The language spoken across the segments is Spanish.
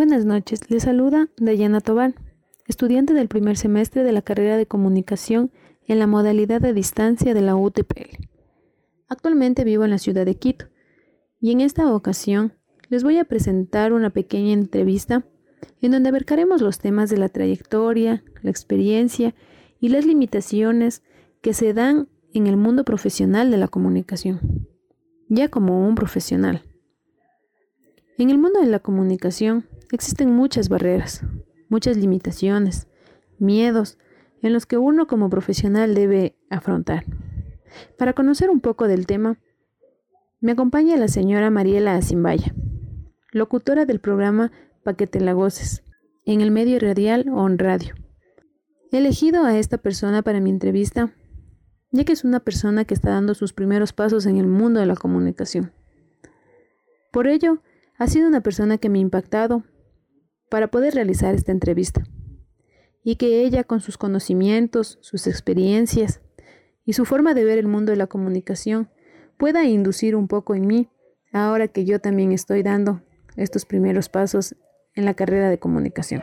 Buenas noches, les saluda Dayana Tobar, estudiante del primer semestre de la carrera de comunicación en la modalidad de distancia de la UTPL. Actualmente vivo en la ciudad de Quito y en esta ocasión les voy a presentar una pequeña entrevista en donde abarcaremos los temas de la trayectoria, la experiencia y las limitaciones que se dan en el mundo profesional de la comunicación, ya como un profesional. En el mundo de la comunicación existen muchas barreras, muchas limitaciones, miedos en los que uno como profesional debe afrontar. Para conocer un poco del tema, me acompaña la señora Mariela Asimbaya, locutora del programa Paquete Lagoces, en el medio radial On Radio. He elegido a esta persona para mi entrevista, ya que es una persona que está dando sus primeros pasos en el mundo de la comunicación. Por ello, ha sido una persona que me ha impactado para poder realizar esta entrevista y que ella con sus conocimientos, sus experiencias y su forma de ver el mundo de la comunicación pueda inducir un poco en mí ahora que yo también estoy dando estos primeros pasos en la carrera de comunicación.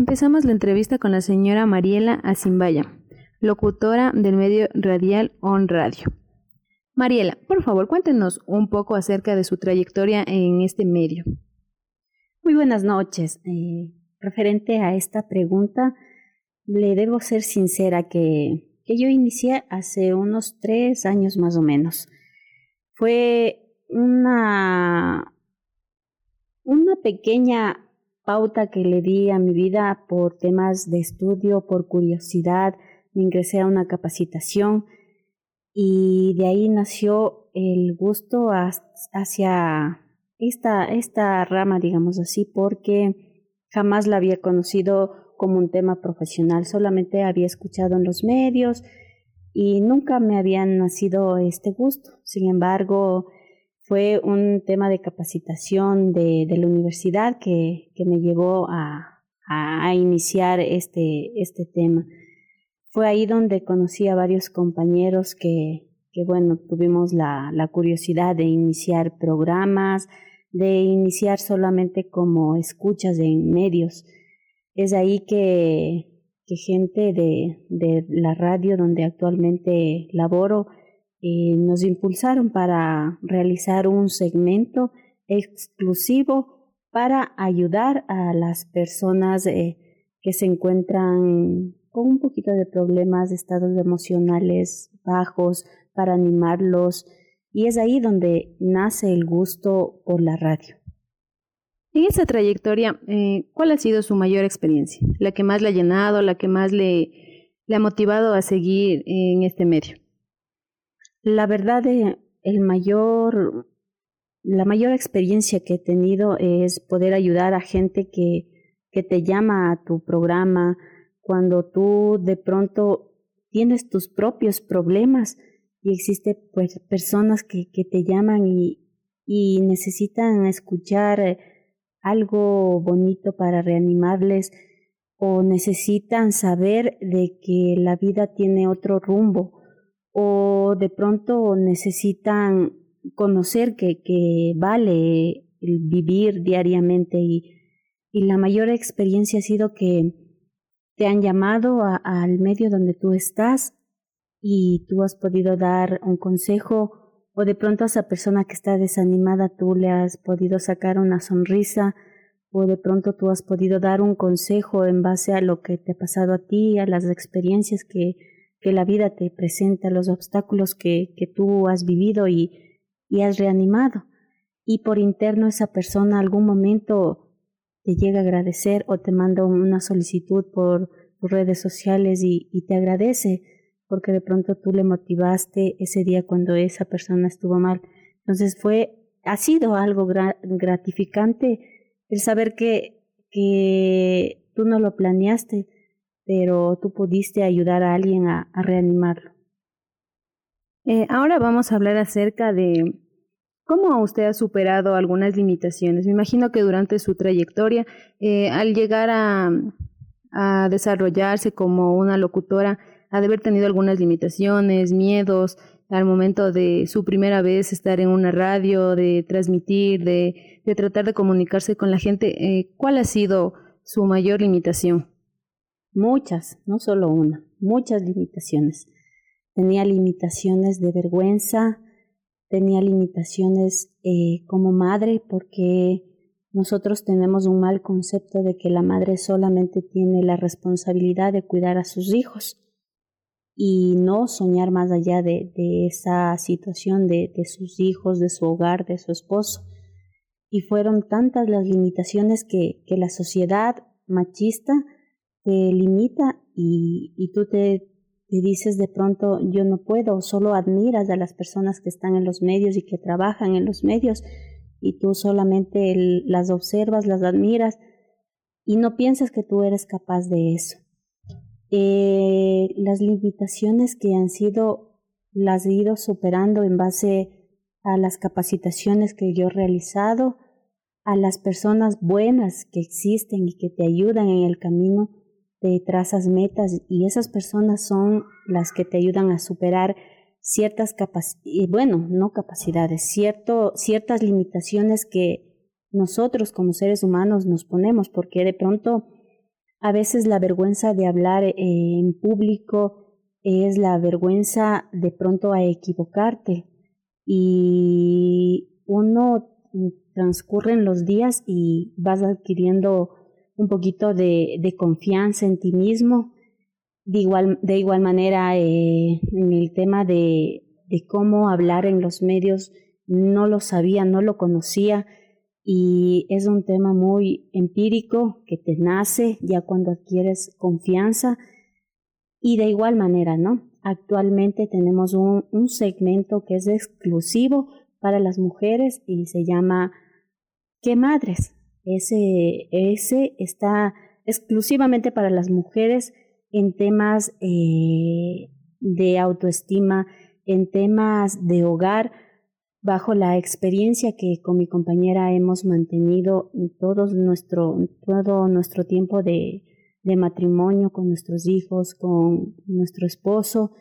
Empezamos la entrevista con la señora Mariela Asimbaya, locutora del medio radial On Radio. Mariela, por favor, cuéntenos un poco acerca de su trayectoria en este medio. Muy buenas noches. Eh, referente a esta pregunta, le debo ser sincera que, que yo inicié hace unos tres años más o menos. Fue una, una pequeña pauta que le di a mi vida por temas de estudio, por curiosidad, me ingresé a una capacitación y de ahí nació el gusto hacia esta, esta rama, digamos así, porque jamás la había conocido como un tema profesional, solamente había escuchado en los medios y nunca me había nacido este gusto. Sin embargo, fue un tema de capacitación de, la universidad que, me llevó a, iniciar este, este tema. Fue ahí donde conocí a varios compañeros que, bueno, tuvimos la, curiosidad de iniciar programas, de iniciar solamente como escuchas en medios. Es ahí que, gente de la radio donde actualmente laboro y nos impulsaron para realizar un segmento exclusivo para ayudar a las personas eh, que se encuentran con un poquito de problemas, de estados emocionales bajos, para animarlos. Y es ahí donde nace el gusto por la radio. En esa trayectoria, eh, ¿cuál ha sido su mayor experiencia? ¿La que más le ha llenado, la que más le ha motivado a seguir en este medio? La verdad, eh, el mayor, la mayor experiencia que he tenido es poder ayudar a gente que, que te llama a tu programa cuando tú de pronto tienes tus propios problemas y existe pues personas que, que te llaman y, y necesitan escuchar algo bonito para reanimarles o necesitan saber de que la vida tiene otro rumbo o de pronto necesitan conocer que, que vale vivir diariamente y, y, la mayor experiencia ha sido que te han llamado al medio donde tú estás y tú has podido dar un consejo o de pronto a esa persona que está desanimada tú le has podido sacar una sonrisa o de pronto tú has podido dar un consejo en base a lo que te ha pasado a ti, a las experiencias que, que la vida te presenta, los obstáculos que, tú has vivido y, has reanimado. Y por interno esa persona algún momento te llega a agradecer o te manda una solicitud por tus redes sociales y, te agradece porque de pronto tú le motivaste ese día cuando esa persona estuvo mal. Entonces fue, ha sido algo gratificante el saber que tú no lo planeaste, pero tú pudiste ayudar a alguien a, reanimarlo. Eh, ahora vamos a hablar acerca de cómo usted ha superado algunas limitaciones. Me imagino que durante su trayectoria, eh, al llegar a, desarrollarse como una locutora, ha de haber tenido algunas limitaciones, miedos al momento de su primera vez estar en una radio, de transmitir, de, de tratar de comunicarse con la gente. Eh, ¿Cuál ha sido su mayor limitación? Muchas, no solo una, muchas limitaciones. Tenía limitaciones de vergüenza, tenía limitaciones eh, como madre porque nosotros tenemos un mal concepto de que la madre solamente tiene la responsabilidad de cuidar a sus hijos y no soñar más allá de, esa situación de, sus hijos, de su hogar, de su esposo. Y fueron tantas las limitaciones que, que la sociedad machista te limita y, y tú te, te, dices de pronto yo no puedo, solo admiras a las personas que están en los medios y que trabajan en los medios y tú solamente las observas, las admiras y no piensas que tú eres capaz de eso eh, las limitaciones que han sido, las he ido superando en base a las capacitaciones que yo he realizado, a las personas buenas que existen y que te ayudan en el camino, te trazas metas y esas personas son las que te ayudan a superar ciertas capacidades, bueno, no capacidades, cierto, ciertas limitaciones que nosotros como seres humanos nos ponemos, porque de pronto a veces la vergüenza de hablar eh, en público es la vergüenza de pronto a equivocarte. Y uno transcurren los días y vas adquiriendo un poquito de, confianza en ti mismo. De igual, de igual manera, eh, en el tema de, cómo hablar en los medios, no lo sabía, no lo conocía y es un tema muy empírico que te nace ya cuando adquieres confianza y de igual manera, ¿no? Actualmente tenemos un segmento que es exclusivo para las mujeres y se llama ¿Qué madres? Ese, ese está exclusivamente para las mujeres en temas eh, de autoestima, en temas de hogar, bajo la experiencia que con mi compañera hemos mantenido todo nuestro, todo nuestro tiempo de, de matrimonio con nuestros hijos, con nuestro esposo,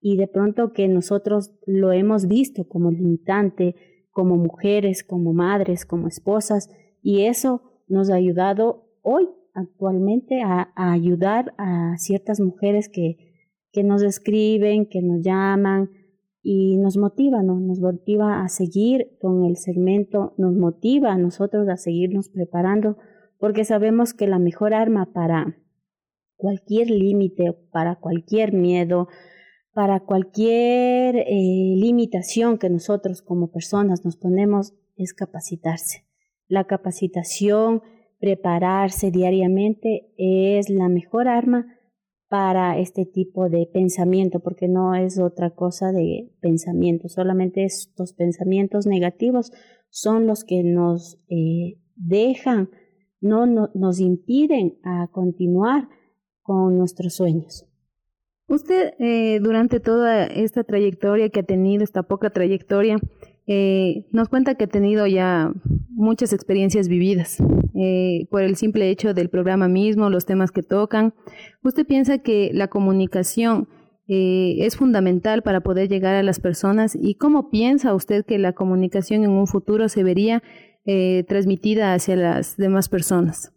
y de pronto que nosotros lo hemos visto como limitante, como mujeres, como madres, como esposas, y eso nos ha ayudado hoy actualmente a, ayudar a ciertas mujeres que, que nos escriben, que nos llaman, y nos motiva, ¿no? Nos motiva a seguir con el segmento, nos motiva a nosotros a seguirnos preparando, porque sabemos que la mejor arma para cualquier límite, para cualquier miedo, para cualquier eh, limitación que nosotros como personas nos ponemos es capacitarse. La capacitación, prepararse diariamente es la mejor arma para este tipo de pensamiento, porque no es otra cosa de pensamiento, solamente estos pensamientos negativos son los que nos eh, dejan, no, nos impiden a continuar con nuestros sueños. Usted, eh, durante toda esta trayectoria que ha tenido, esta poca trayectoria, eh, nos cuenta que ha tenido ya muchas experiencias vividas eh, por el simple hecho del programa mismo, los temas que tocan. ¿Usted piensa que la comunicación eh, es fundamental para poder llegar a las personas y cómo piensa usted que la comunicación en un futuro se vería transmitida hacia las demás personas?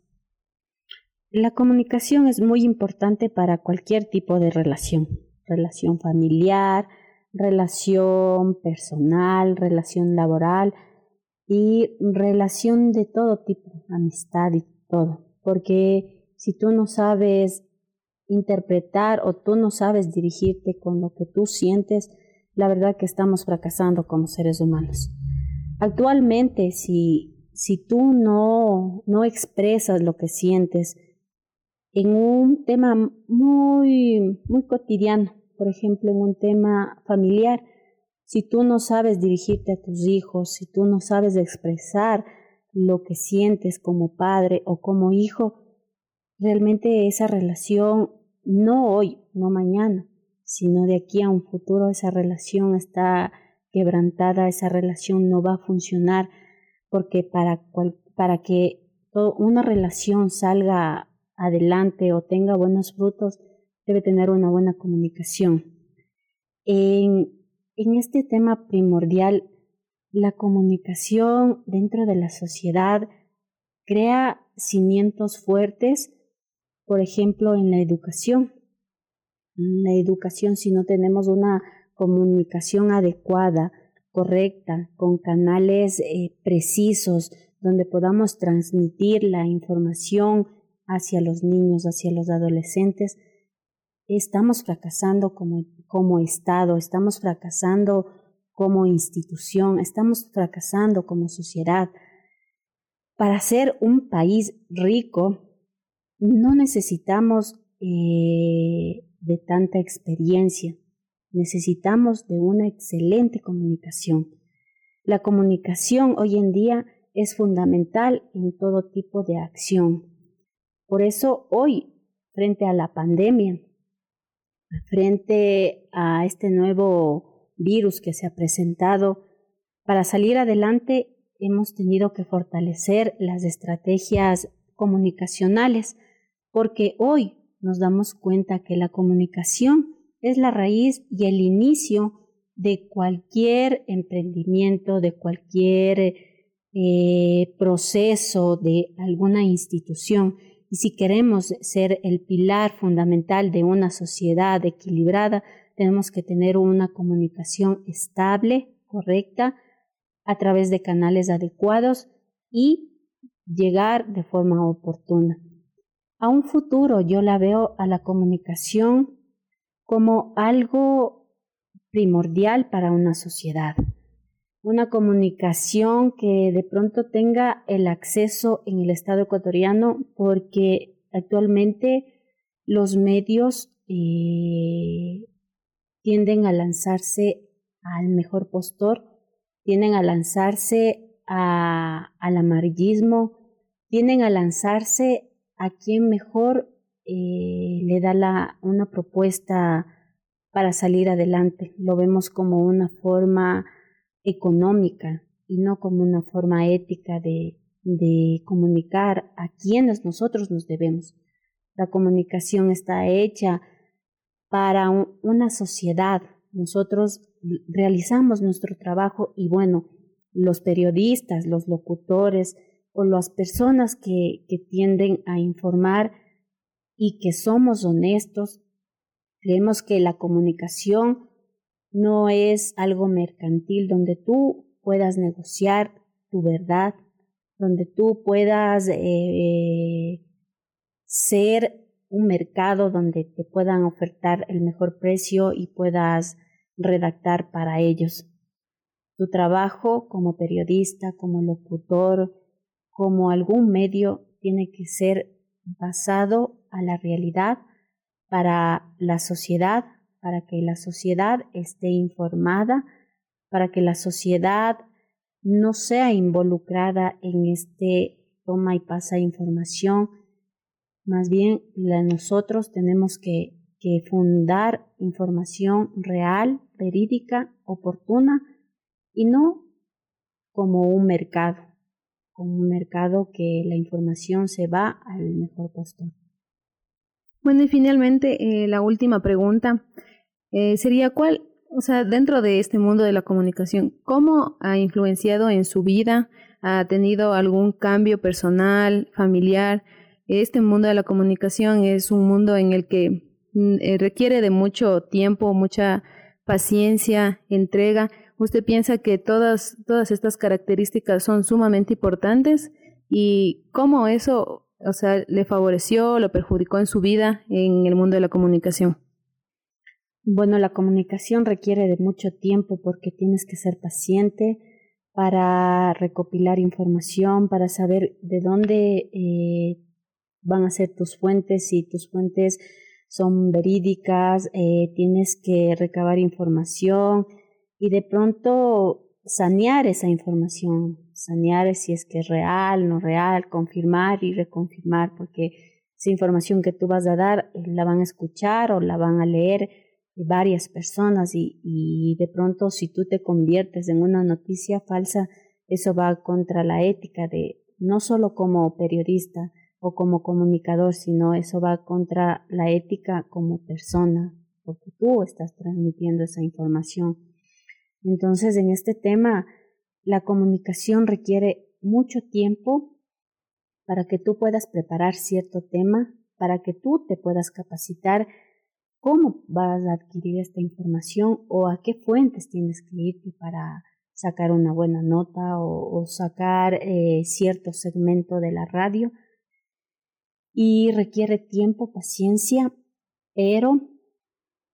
La comunicación es muy importante para cualquier tipo de relación, relación familiar, relación personal, relación laboral y relación de todo tipo, amistad y todo. Porque si tú no sabes interpretar o tú no sabes dirigirte con lo que tú sientes, la verdad que estamos fracasando como seres humanos. Actualmente, si, si tú no, no expresas lo que sientes en un tema muy, muy cotidiano, por ejemplo, en un tema familiar, si tú no sabes dirigirte a tus hijos, si tú no sabes expresar lo que sientes como padre o como hijo, realmente esa relación, no hoy, no mañana, sino de aquí a un futuro, esa relación está quebrantada, esa relación no va a funcionar, porque para, para que una relación salga adelante o tenga buenos frutos, debe tener una buena comunicación. En, este tema primordial, la comunicación dentro de la sociedad crea cimientos fuertes, por ejemplo, en la educación. En la educación, si no tenemos una comunicación adecuada, correcta, con canales eh, precisos, donde podamos transmitir la información hacia los niños, hacia los adolescentes, estamos fracasando como, como Estado, estamos fracasando como institución, estamos fracasando como sociedad. Para ser un país rico, no necesitamos eh, de tanta experiencia, necesitamos de una excelente comunicación. La comunicación hoy en día es fundamental en todo tipo de acción. Por eso hoy, frente a la pandemia, frente a este nuevo virus que se ha presentado, para salir adelante hemos tenido que fortalecer las estrategias comunicacionales, porque hoy nos damos cuenta que la comunicación es la raíz y el inicio de cualquier emprendimiento, de cualquier eh, proceso de alguna institución. Y si queremos ser el pilar fundamental de una sociedad equilibrada, tenemos que tener una comunicación estable, correcta, a través de canales adecuados y llegar de forma oportuna. A un futuro yo la veo a la comunicación como algo primordial para una sociedad una comunicación que de pronto tenga el acceso en el Estado ecuatoriano porque actualmente los medios eh, tienden a lanzarse al mejor postor, tienden a lanzarse al amarillismo, tienden a lanzarse a quien mejor eh, le da la, una propuesta para salir adelante. Lo vemos como una forma económica y no como una forma ética de, de comunicar a quienes nosotros nos debemos. La comunicación está hecha para una sociedad. Nosotros realizamos nuestro trabajo y bueno, los periodistas, los locutores o las personas que, que tienden a informar y que somos honestos, creemos que la comunicación no es algo mercantil donde tú puedas negociar tu verdad, donde tú puedas eh, ser un mercado donde te puedan ofertar el mejor precio y puedas redactar para ellos. Tu trabajo como periodista, como locutor, como algún medio tiene que ser basado a la realidad para la sociedad para que la sociedad esté informada, para que la sociedad no sea involucrada en este toma y pasa información. Más bien, nosotros tenemos que, que fundar información real, verídica, oportuna y no como un mercado, como un mercado que la información se va al mejor postor. Bueno, y finalmente, eh, la última pregunta. Eh, sería cuál, o sea, dentro de este mundo de la comunicación, ¿cómo ha influenciado en su vida? ¿Ha tenido algún cambio personal, familiar? Este mundo de la comunicación es un mundo en el que mm, eh, requiere de mucho tiempo, mucha paciencia, entrega. ¿Usted piensa que todas, todas estas características son sumamente importantes? ¿Y cómo eso, o sea, le favoreció, lo perjudicó en su vida en el mundo de la comunicación? Bueno, la comunicación requiere de mucho tiempo porque tienes que ser paciente para recopilar información, para saber de dónde eh, van a ser tus fuentes, si tus fuentes son verídicas, eh, tienes que recabar información y de pronto sanear esa información, sanear si es que es real, no real, confirmar y reconfirmar, porque esa información que tú vas a dar eh, la van a escuchar o la van a leer varias personas y, de pronto si tú te conviertes en una noticia falsa, eso va contra la ética de no solo como periodista o como comunicador, sino eso va contra la ética como persona, porque tú estás transmitiendo esa información. Entonces, en este tema, la comunicación requiere mucho tiempo para que tú puedas preparar cierto tema, para que tú te puedas capacitar cómo vas a adquirir esta información o a qué fuentes tienes que irte para sacar una buena nota o, sacar eh, cierto segmento de la radio. Y requiere tiempo, paciencia, pero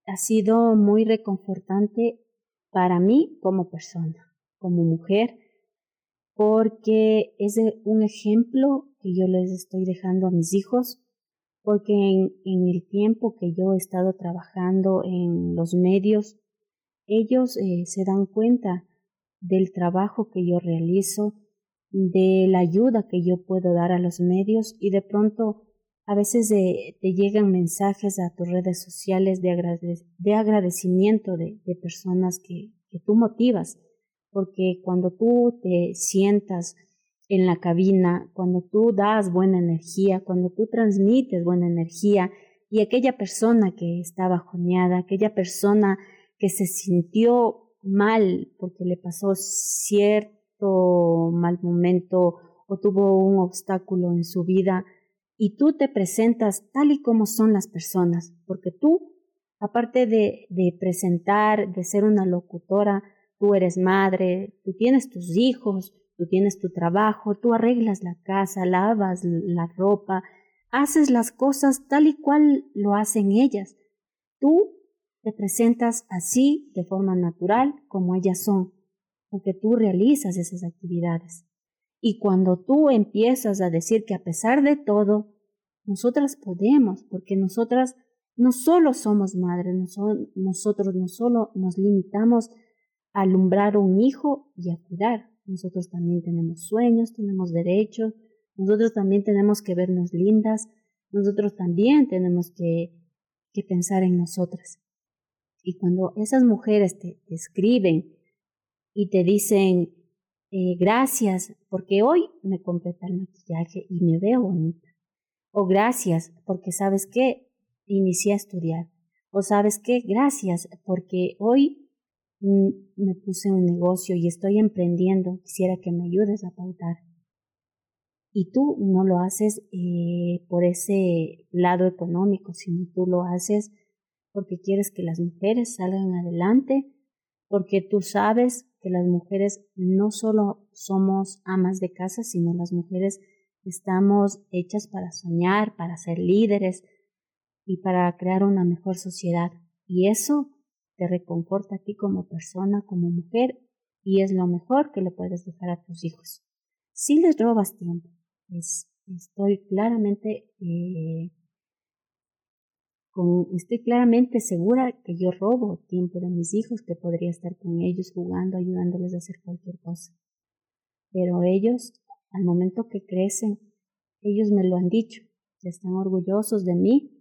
ha sido muy reconfortante para mí como persona, como mujer, porque es un ejemplo que yo les estoy dejando a mis hijos porque en, el tiempo que yo he estado trabajando en los medios, ellos eh, se dan cuenta del trabajo que yo realizo, de la ayuda que yo puedo dar a los medios y de pronto a veces te llegan mensajes a tus redes sociales de, de agradecimiento de, de personas que, que tú motivas, porque cuando tú te sientas en la cabina, cuando tú das buena energía, cuando tú transmites buena energía y aquella persona que está bajoneada, aquella persona que se sintió mal porque le pasó cierto mal momento o tuvo un obstáculo en su vida y tú te presentas tal y como son las personas, porque tú, aparte de, de presentar, de ser una locutora, tú eres madre, tú tienes tus hijos, Tú tienes tu trabajo, tú arreglas la casa, lavas la ropa, haces las cosas tal y cual lo hacen ellas. Tú te presentas así de forma natural como ellas son, porque tú realizas esas actividades. Y cuando tú empiezas a decir que a pesar de todo, nosotras podemos, porque nosotras no solo somos madres, nosotros no solo nos limitamos a alumbrar un hijo y a cuidar, nosotros también tenemos sueños, tenemos derechos, nosotros también tenemos que vernos lindas, nosotros también tenemos que, que pensar en nosotras. Y cuando esas mujeres te, escriben y te dicen, eh, gracias porque hoy me completa el maquillaje y me veo bonita. O gracias porque sabes que inicié a estudiar. O sabes qué, gracias porque hoy me puse un negocio y estoy emprendiendo, quisiera que me ayudes a pautar. Y tú no lo haces eh, por ese lado económico, sino tú lo haces porque quieres que las mujeres salgan adelante, porque tú sabes que las mujeres no solo somos amas de casa, sino las mujeres estamos hechas para soñar, para ser líderes y para crear una mejor sociedad. Y eso te reconforta a ti como persona, como mujer, y es lo mejor que le puedes dejar a tus hijos. Si les robas tiempo, estoy claramente eh, estoy claramente segura que yo robo tiempo de mis hijos, que podría estar con ellos jugando, ayudándoles a hacer cualquier cosa. Pero ellos, al momento que crecen, ellos me lo han dicho, están orgullosos de mí,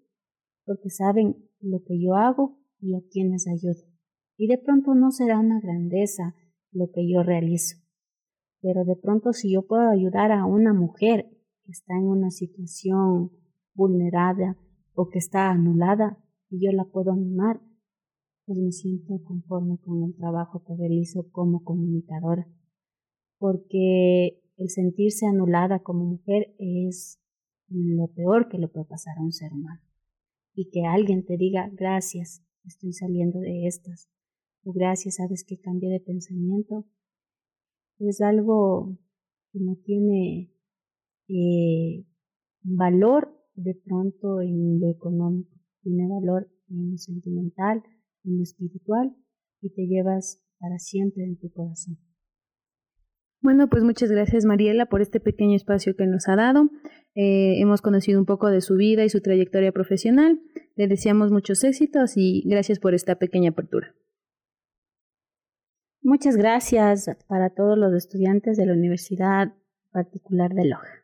porque saben lo que yo hago y a quienes ayudo. Y de pronto no será una grandeza lo que yo realizo, pero de pronto si yo puedo ayudar a una mujer que está en una situación vulnerada o que está anulada y yo la puedo animar, pues me siento conforme con el trabajo que realizo como comunicadora, porque el sentirse anulada como mujer es lo peor que le puede pasar a un ser humano. Y que alguien te diga gracias, estoy saliendo de estas. o gracias, sabes que cambié de pensamiento, es algo que no tiene eh, valor de pronto en lo económico, tiene valor en lo sentimental, en lo espiritual y te llevas para siempre en tu corazón. Bueno, pues muchas gracias Mariela por este pequeño espacio que nos ha dado. Eh, hemos conocido un poco de su vida y su trayectoria profesional. Le deseamos muchos éxitos y gracias por esta pequeña apertura. Muchas gracias para todos los estudiantes de la Universidad Particular de Loja.